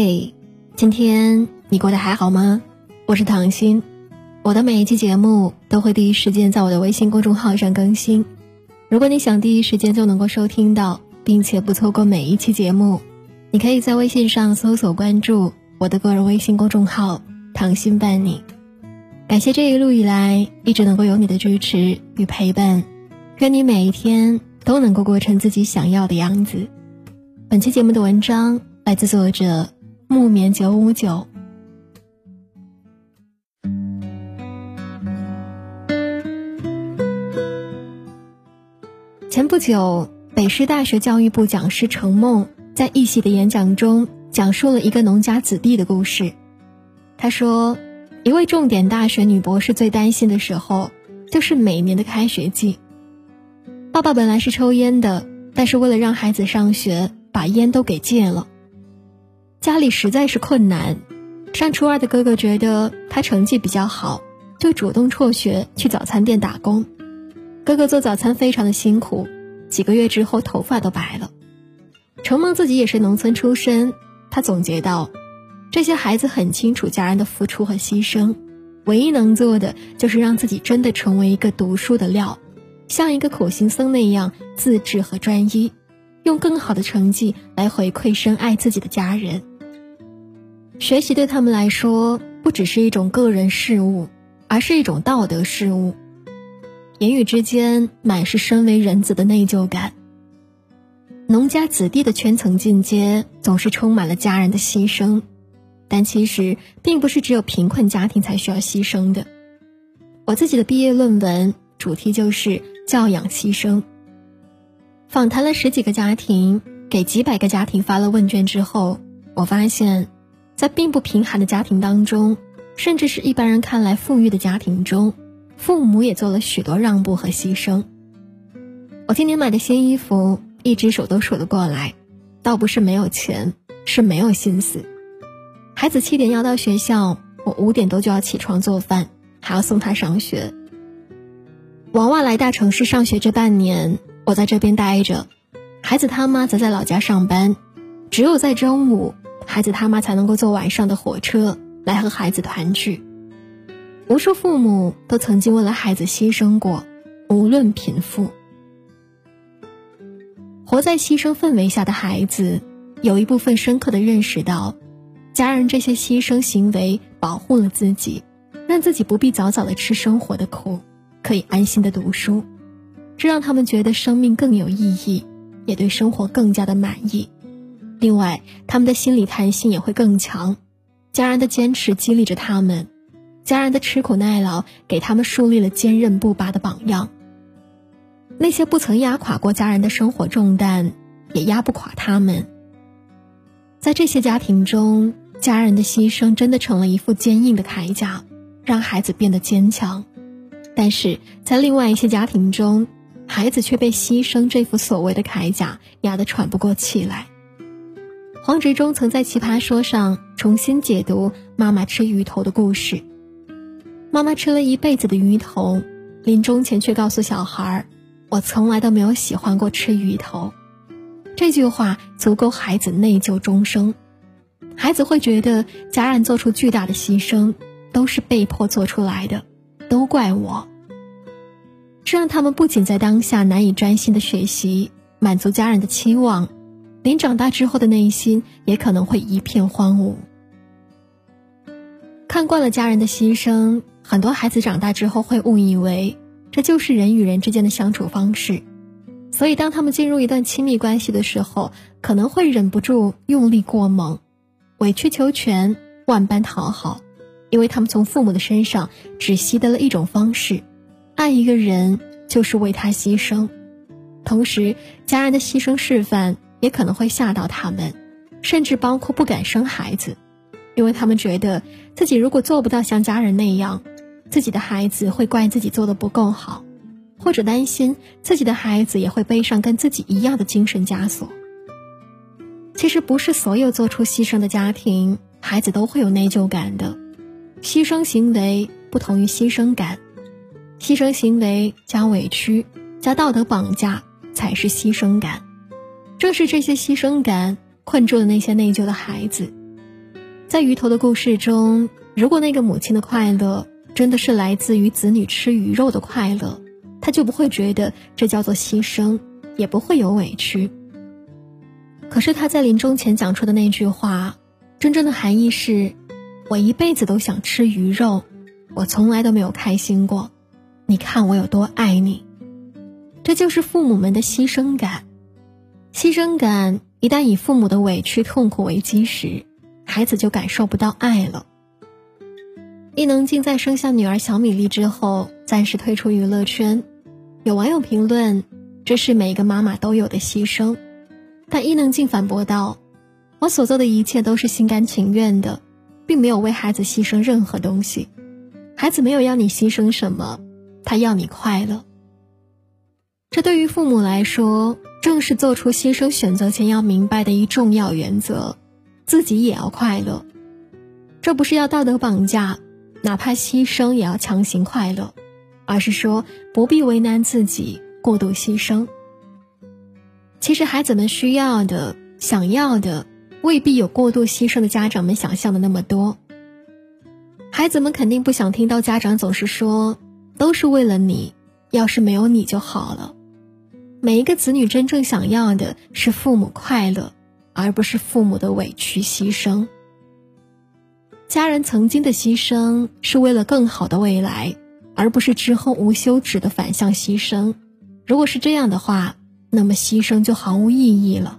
嘿，今天你过得还好吗？我是唐心，我的每一期节目都会第一时间在我的微信公众号上更新。如果你想第一时间就能够收听到，并且不错过每一期节目，你可以在微信上搜索关注我的个人微信公众号“唐心伴你”。感谢这一路以来一直能够有你的支持与陪伴，愿你每一天都能够过成自己想要的样子。本期节目的文章来自作者。木棉九五九。前不久，北师大学教育部讲师程梦在一席的演讲中讲述了一个农家子弟的故事。他说，一位重点大学女博士最担心的时候，就是每年的开学季。爸爸本来是抽烟的，但是为了让孩子上学，把烟都给戒了。家里实在是困难，上初二的哥哥觉得他成绩比较好，就主动辍学去早餐店打工。哥哥做早餐非常的辛苦，几个月之后头发都白了。程梦自己也是农村出身，他总结道：这些孩子很清楚家人的付出和牺牲，唯一能做的就是让自己真的成为一个读书的料，像一个苦行僧那样自制和专一。用更好的成绩来回馈深爱自己的家人。学习对他们来说不只是一种个人事务，而是一种道德事务。言语之间满是身为人子的内疚感。农家子弟的圈层进阶总是充满了家人的牺牲，但其实并不是只有贫困家庭才需要牺牲的。我自己的毕业论文主题就是教养牺牲。访谈了十几个家庭，给几百个家庭发了问卷之后，我发现，在并不贫寒的家庭当中，甚至是一般人看来富裕的家庭中，父母也做了许多让步和牺牲。我今年买的新衣服，一只手都数得过来，倒不是没有钱，是没有心思。孩子七点要到学校，我五点多就要起床做饭，还要送他上学。娃娃来大城市上学这半年。我在这边待着，孩子他妈则在老家上班，只有在中午，孩子他妈才能够坐晚上的火车来和孩子团聚。无数父母都曾经为了孩子牺牲过，无论贫富。活在牺牲氛围下的孩子，有一部分深刻的认识到，家人这些牺牲行为保护了自己，让自己不必早早的吃生活的苦，可以安心的读书。这让他们觉得生命更有意义，也对生活更加的满意。另外，他们的心理弹性也会更强。家人的坚持激励着他们，家人的吃苦耐劳给他们树立了坚韧不拔的榜样。那些不曾压垮过家人的生活重担，也压不垮他们。在这些家庭中，家人的牺牲真的成了一副坚硬的铠甲，让孩子变得坚强。但是在另外一些家庭中，孩子却被牺牲这副所谓的铠甲压得喘不过气来。黄执中曾在《奇葩说》上重新解读妈妈吃鱼头的故事。妈妈吃了一辈子的鱼头，临终前却告诉小孩：“我从来都没有喜欢过吃鱼头。”这句话足够孩子内疚终生。孩子会觉得家人做出巨大的牺牲都是被迫做出来的，都怪我。这让他们不仅在当下难以专心的学习，满足家人的期望，连长大之后的内心也可能会一片荒芜。看惯了家人的牺牲，很多孩子长大之后会误以为这就是人与人之间的相处方式，所以当他们进入一段亲密关系的时候，可能会忍不住用力过猛，委曲求全，万般讨好，因为他们从父母的身上只习得了一种方式。爱一个人就是为他牺牲，同时家人的牺牲示范也可能会吓到他们，甚至包括不敢生孩子，因为他们觉得自己如果做不到像家人那样，自己的孩子会怪自己做的不够好，或者担心自己的孩子也会背上跟自己一样的精神枷锁。其实不是所有做出牺牲的家庭，孩子都会有内疚感的，牺牲行为不同于牺牲感。牺牲行为加委屈加道德绑架才是牺牲感，正是这些牺牲感困住了那些内疚的孩子，在鱼头的故事中，如果那个母亲的快乐真的是来自于子女吃鱼肉的快乐，她就不会觉得这叫做牺牲，也不会有委屈。可是他在临终前讲出的那句话，真正的含义是：我一辈子都想吃鱼肉，我从来都没有开心过。你看我有多爱你。这就是父母们的牺牲感。牺牲感一旦以父母的委屈痛苦为基石，孩子就感受不到爱了。伊能静在生下女儿小米粒之后，暂时退出娱乐圈。有网友评论：“这是每一个妈妈都有的牺牲。”但伊能静反驳道：“我所做的一切都是心甘情愿的，并没有为孩子牺牲任何东西。孩子没有要你牺牲什么，他要你快乐。这对于父母来说，正是做出牺牲选择前要明白的一重要原则：自己也要快乐。这不是要道德绑架，哪怕牺牲也要强行快乐，而是说不必为难自己，过度牺牲。”其实孩子们需要的、想要的，未必有过度牺牲的家长们想象的那么多。孩子们肯定不想听到家长总是说“都是为了你”，要是没有你就好了。每一个子女真正想要的是父母快乐，而不是父母的委屈牺牲。家人曾经的牺牲是为了更好的未来，而不是之后无休止的反向牺牲。如果是这样的话，那么牺牲就毫无意义了。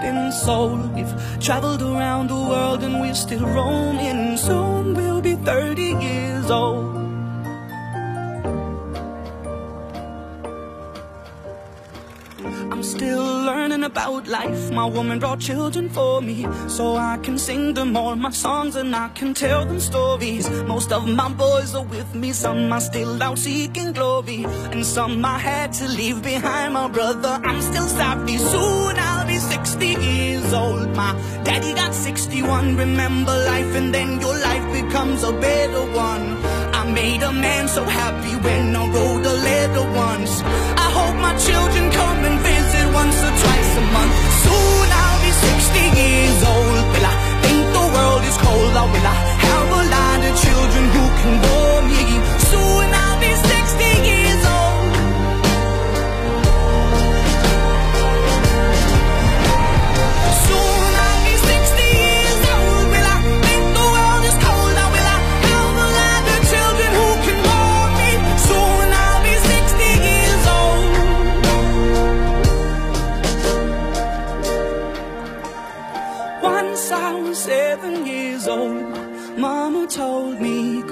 been sold. We've traveled around the world and we're still roaming. Soon we'll be 30 years old. I'm still learning about life. My woman brought children for me, so I can sing them all my songs and I can tell them stories. Most of my boys are with me, some are still out seeking glory, and some I had to leave behind. My brother, I'm still sorry. Soon 60 years old. My daddy got 61. Remember life, and then your life becomes a better one. I made a man so happy when I wrote a letter once.